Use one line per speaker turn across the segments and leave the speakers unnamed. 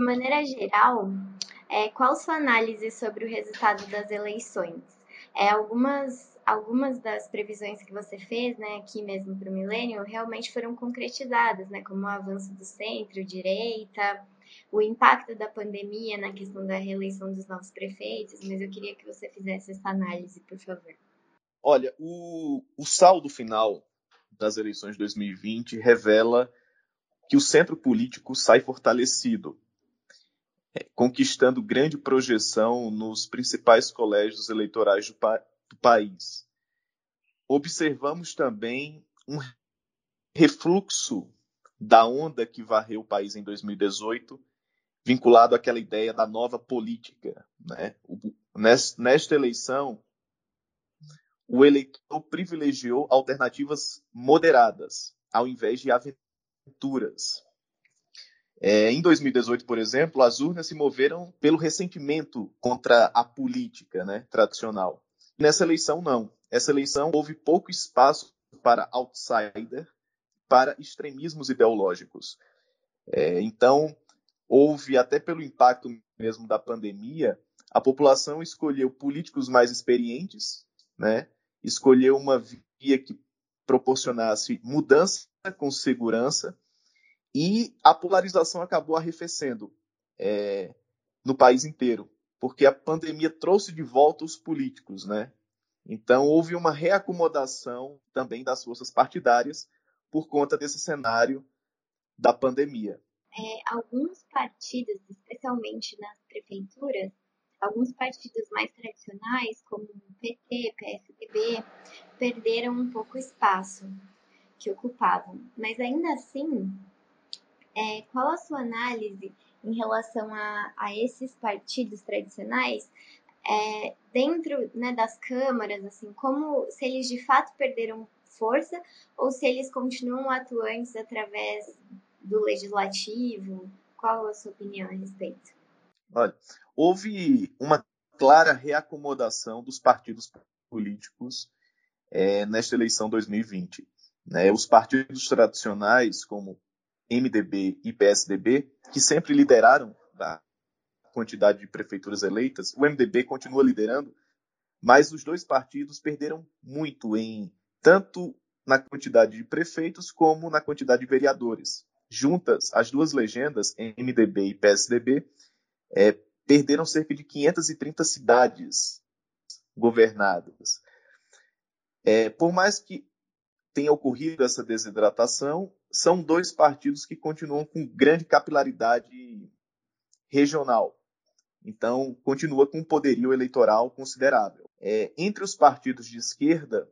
de maneira geral, é, qual sua análise sobre o resultado das eleições? É, algumas, algumas das previsões que você fez, né, aqui mesmo para o milênio, realmente foram concretizadas, né, como o avanço do centro, direita, o impacto da pandemia na questão da reeleição dos novos prefeitos, mas eu queria que você fizesse essa análise, por favor.
Olha, o, o saldo final das eleições de 2020 revela que o centro político sai fortalecido, conquistando grande projeção nos principais colégios eleitorais do, pa do país. Observamos também um refluxo da onda que varreu o país em 2018, vinculado àquela ideia da nova política. Né? Nesta eleição, o eleitor privilegiou alternativas moderadas, ao invés de aventuras. É, em 2018, por exemplo, as urnas se moveram pelo ressentimento contra a política né, tradicional. Nessa eleição, não. Essa eleição houve pouco espaço para outsider, para extremismos ideológicos. É, então, houve, até pelo impacto mesmo da pandemia, a população escolheu políticos mais experientes, né, escolheu uma via que proporcionasse mudança com segurança e a polarização acabou arrefecendo é, no país inteiro, porque a pandemia trouxe de volta os políticos, né? Então houve uma reacomodação também das forças partidárias por conta desse cenário da pandemia.
É, alguns partidos, especialmente nas prefeituras, alguns partidos mais tradicionais, como o PT, PSDB, perderam um pouco o espaço que ocupavam. Mas ainda assim, é, qual a sua análise em relação a, a esses partidos tradicionais é, dentro né, das câmaras, assim, como se eles de fato perderam força ou se eles continuam atuantes através do legislativo? Qual a sua opinião a respeito?
Olha, houve uma clara reacomodação dos partidos políticos é, nesta eleição 2020. Né? Os partidos tradicionais, como MDB e PSDB, que sempre lideraram a quantidade de prefeituras eleitas, o MDB continua liderando, mas os dois partidos perderam muito em tanto na quantidade de prefeitos como na quantidade de vereadores. Juntas, as duas legendas, MDB e PSDB, é, perderam cerca de 530 cidades governadas. É, por mais que tenha ocorrido essa desidratação, são dois partidos que continuam com grande capilaridade regional. Então, continua com um poderio eleitoral considerável. É, entre os partidos de esquerda,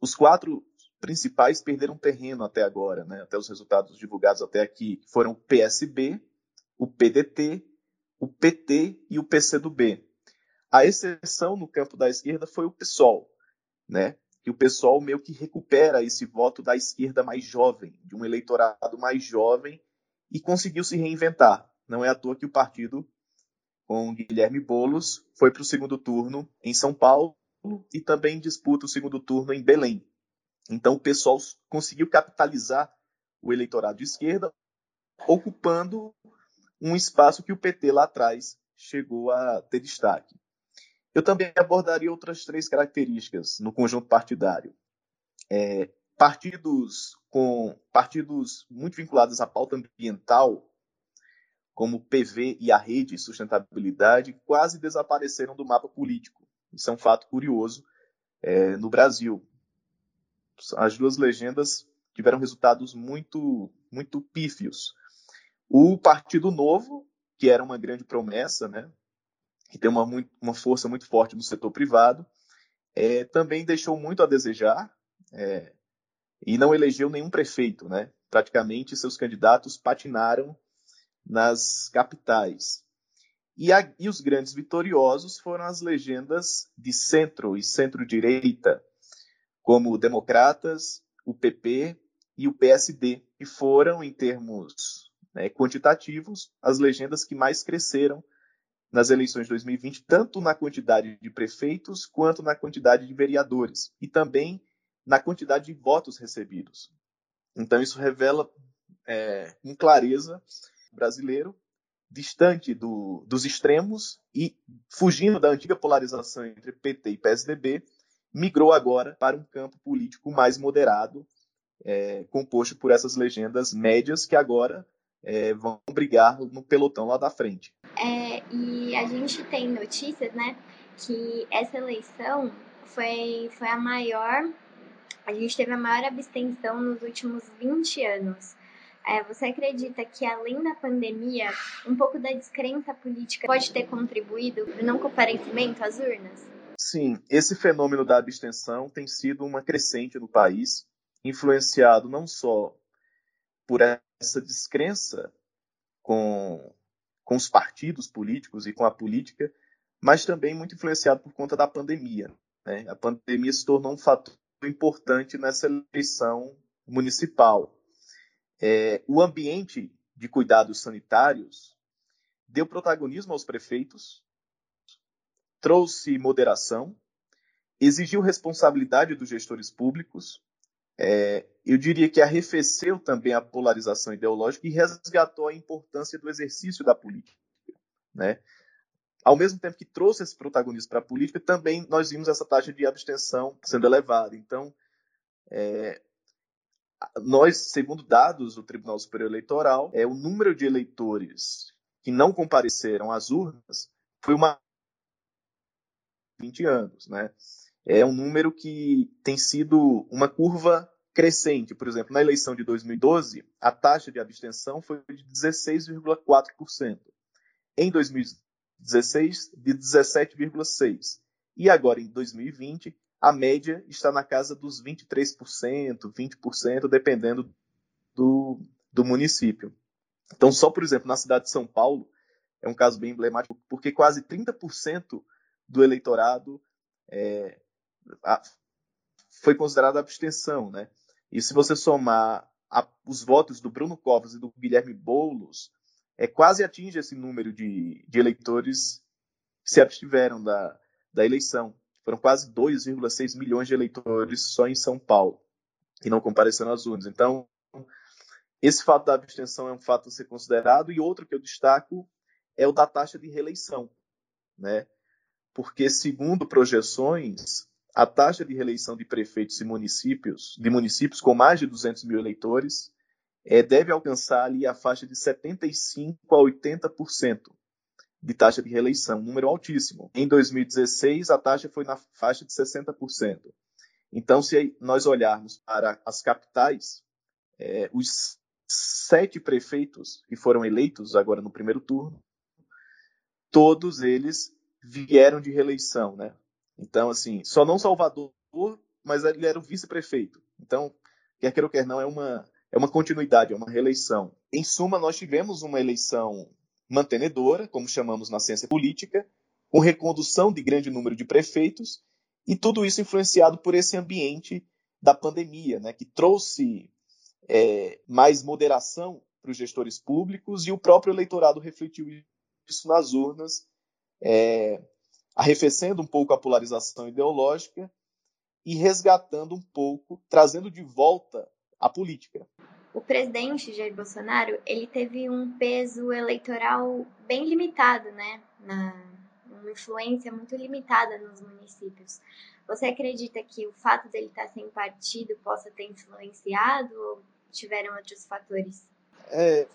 os quatro principais perderam terreno até agora, né? até os resultados divulgados até aqui, foram o PSB, o PDT, o PT e o PCdoB. A exceção no campo da esquerda foi o PSOL, né? Que o pessoal meio que recupera esse voto da esquerda mais jovem, de um eleitorado mais jovem, e conseguiu se reinventar. Não é à toa que o partido, com Guilherme Bolos, foi para o segundo turno em São Paulo e também disputa o segundo turno em Belém. Então o pessoal conseguiu capitalizar o eleitorado de esquerda, ocupando um espaço que o PT lá atrás chegou a ter destaque. Eu também abordaria outras três características no conjunto partidário. É, partidos com partidos muito vinculados à pauta ambiental, como o PV e a Rede Sustentabilidade, quase desapareceram do mapa político. Isso é um fato curioso é, no Brasil. As duas legendas tiveram resultados muito, muito pífios. O Partido Novo, que era uma grande promessa, né, que tem uma, muito, uma força muito forte no setor privado, é, também deixou muito a desejar é, e não elegeu nenhum prefeito. Né? Praticamente seus candidatos patinaram nas capitais. E, a, e os grandes vitoriosos foram as legendas de centro e centro-direita, como Democratas, o PP e o PSD, que foram, em termos né, quantitativos, as legendas que mais cresceram nas eleições de 2020, tanto na quantidade de prefeitos quanto na quantidade de vereadores e também na quantidade de votos recebidos. Então, isso revela é, com clareza brasileiro distante do, dos extremos e fugindo da antiga polarização entre PT e PSDB, migrou agora para um campo político mais moderado, é, composto por essas legendas médias que agora é, vão brigar no pelotão lá da frente.
É, e a gente tem notícias, né, que essa eleição foi, foi a maior, a gente teve a maior abstenção nos últimos 20 anos. É, você acredita que, além da pandemia, um pouco da descrença política pode ter contribuído para o não comparecimento às urnas?
Sim, esse fenômeno da abstenção tem sido uma crescente no país, influenciado não só por essa descrença com, com os partidos políticos e com a política, mas também muito influenciado por conta da pandemia. Né? A pandemia se tornou um fator importante nessa eleição municipal. É, o ambiente de cuidados sanitários deu protagonismo aos prefeitos, trouxe moderação, exigiu responsabilidade dos gestores públicos, é, eu diria que arrefeceu também a polarização ideológica e resgatou a importância do exercício da política. Né? Ao mesmo tempo que trouxe esse protagonismo para a política, também nós vimos essa taxa de abstenção sendo elevada. Então, é, nós, segundo dados do Tribunal Superior Eleitoral, é o número de eleitores que não compareceram às urnas foi uma 20 anos, né? É um número que tem sido uma curva crescente. Por exemplo, na eleição de 2012, a taxa de abstenção foi de 16,4%. Em 2016, de 17,6%. E agora, em 2020, a média está na casa dos 23%, 20%, dependendo do, do município. Então, só, por exemplo, na cidade de São Paulo, é um caso bem emblemático, porque quase 30% do eleitorado é, foi considerada abstenção. Né? E se você somar a, os votos do Bruno Covas e do Guilherme Boulos, é, quase atinge esse número de, de eleitores que se abstiveram da, da eleição. Foram quase 2,6 milhões de eleitores só em São Paulo que não compareceram às urnas. Então, esse fato da abstenção é um fato a ser considerado. E outro que eu destaco é o da taxa de reeleição. Né? Porque, segundo projeções, a taxa de reeleição de prefeitos e municípios, de municípios com mais de 200 mil eleitores, é, deve alcançar ali a faixa de 75% a 80% de taxa de reeleição, um número altíssimo. Em 2016, a taxa foi na faixa de 60%. Então, se nós olharmos para as capitais, é, os sete prefeitos que foram eleitos agora no primeiro turno, todos eles vieram de reeleição, né? Então, assim, só não Salvador, mas ele era o vice-prefeito. Então, quer queira ou quer não, é uma, é uma continuidade, é uma reeleição. Em suma, nós tivemos uma eleição mantenedora, como chamamos na ciência política, com recondução de grande número de prefeitos, e tudo isso influenciado por esse ambiente da pandemia, né, que trouxe é, mais moderação para os gestores públicos e o próprio eleitorado refletiu isso nas urnas, é, arrefecendo um pouco a polarização ideológica e resgatando um pouco, trazendo de volta a política
o presidente Jair Bolsonaro ele teve um peso eleitoral bem limitado, né? Na, uma influência muito limitada nos municípios. Você acredita que o fato dele estar sem partido possa ter influenciado ou tiveram outros fatores?
É,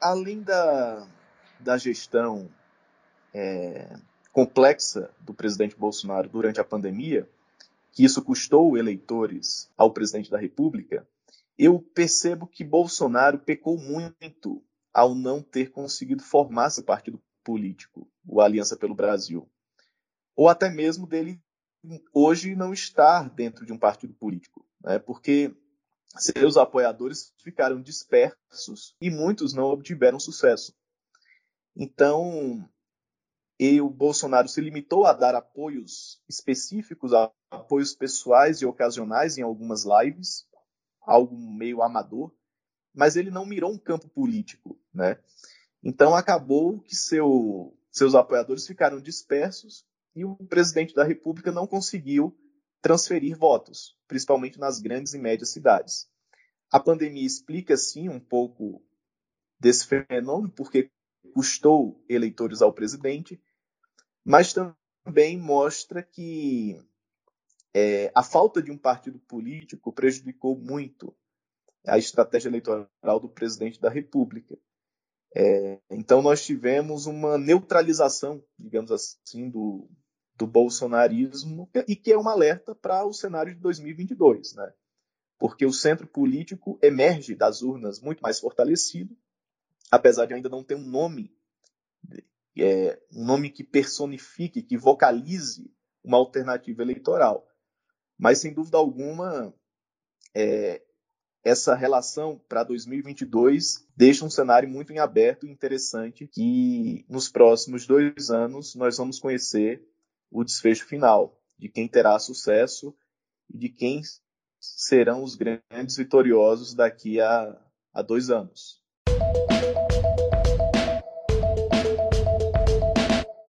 além da, da gestão é, complexa do presidente Bolsonaro durante a pandemia, que isso custou eleitores ao presidente da República, eu percebo que Bolsonaro pecou muito ao não ter conseguido formar seu partido político, o Aliança pelo Brasil. Ou até mesmo dele hoje não estar dentro de um partido político, né? porque seus apoiadores ficaram dispersos e muitos não obtiveram sucesso. Então, e o Bolsonaro se limitou a dar apoios específicos, apoios pessoais e ocasionais em algumas lives, algo meio amador, mas ele não mirou um campo político, né? Então acabou que seu, seus apoiadores ficaram dispersos e o presidente da República não conseguiu transferir votos, principalmente nas grandes e médias cidades. A pandemia explica sim um pouco desse fenômeno, porque custou eleitores ao presidente, mas também mostra que é, a falta de um partido político prejudicou muito a estratégia eleitoral do presidente da República. É, então, nós tivemos uma neutralização, digamos assim, do, do bolsonarismo, e que é um alerta para o cenário de 2022, né? porque o centro político emerge das urnas muito mais fortalecido, apesar de ainda não ter um nome, é, um nome que personifique, que vocalize uma alternativa eleitoral. Mas, sem dúvida alguma, é, essa relação para 2022 deixa um cenário muito em aberto e interessante que nos próximos dois anos nós vamos conhecer o desfecho final de quem terá sucesso e de quem serão os grandes vitoriosos daqui a, a dois anos.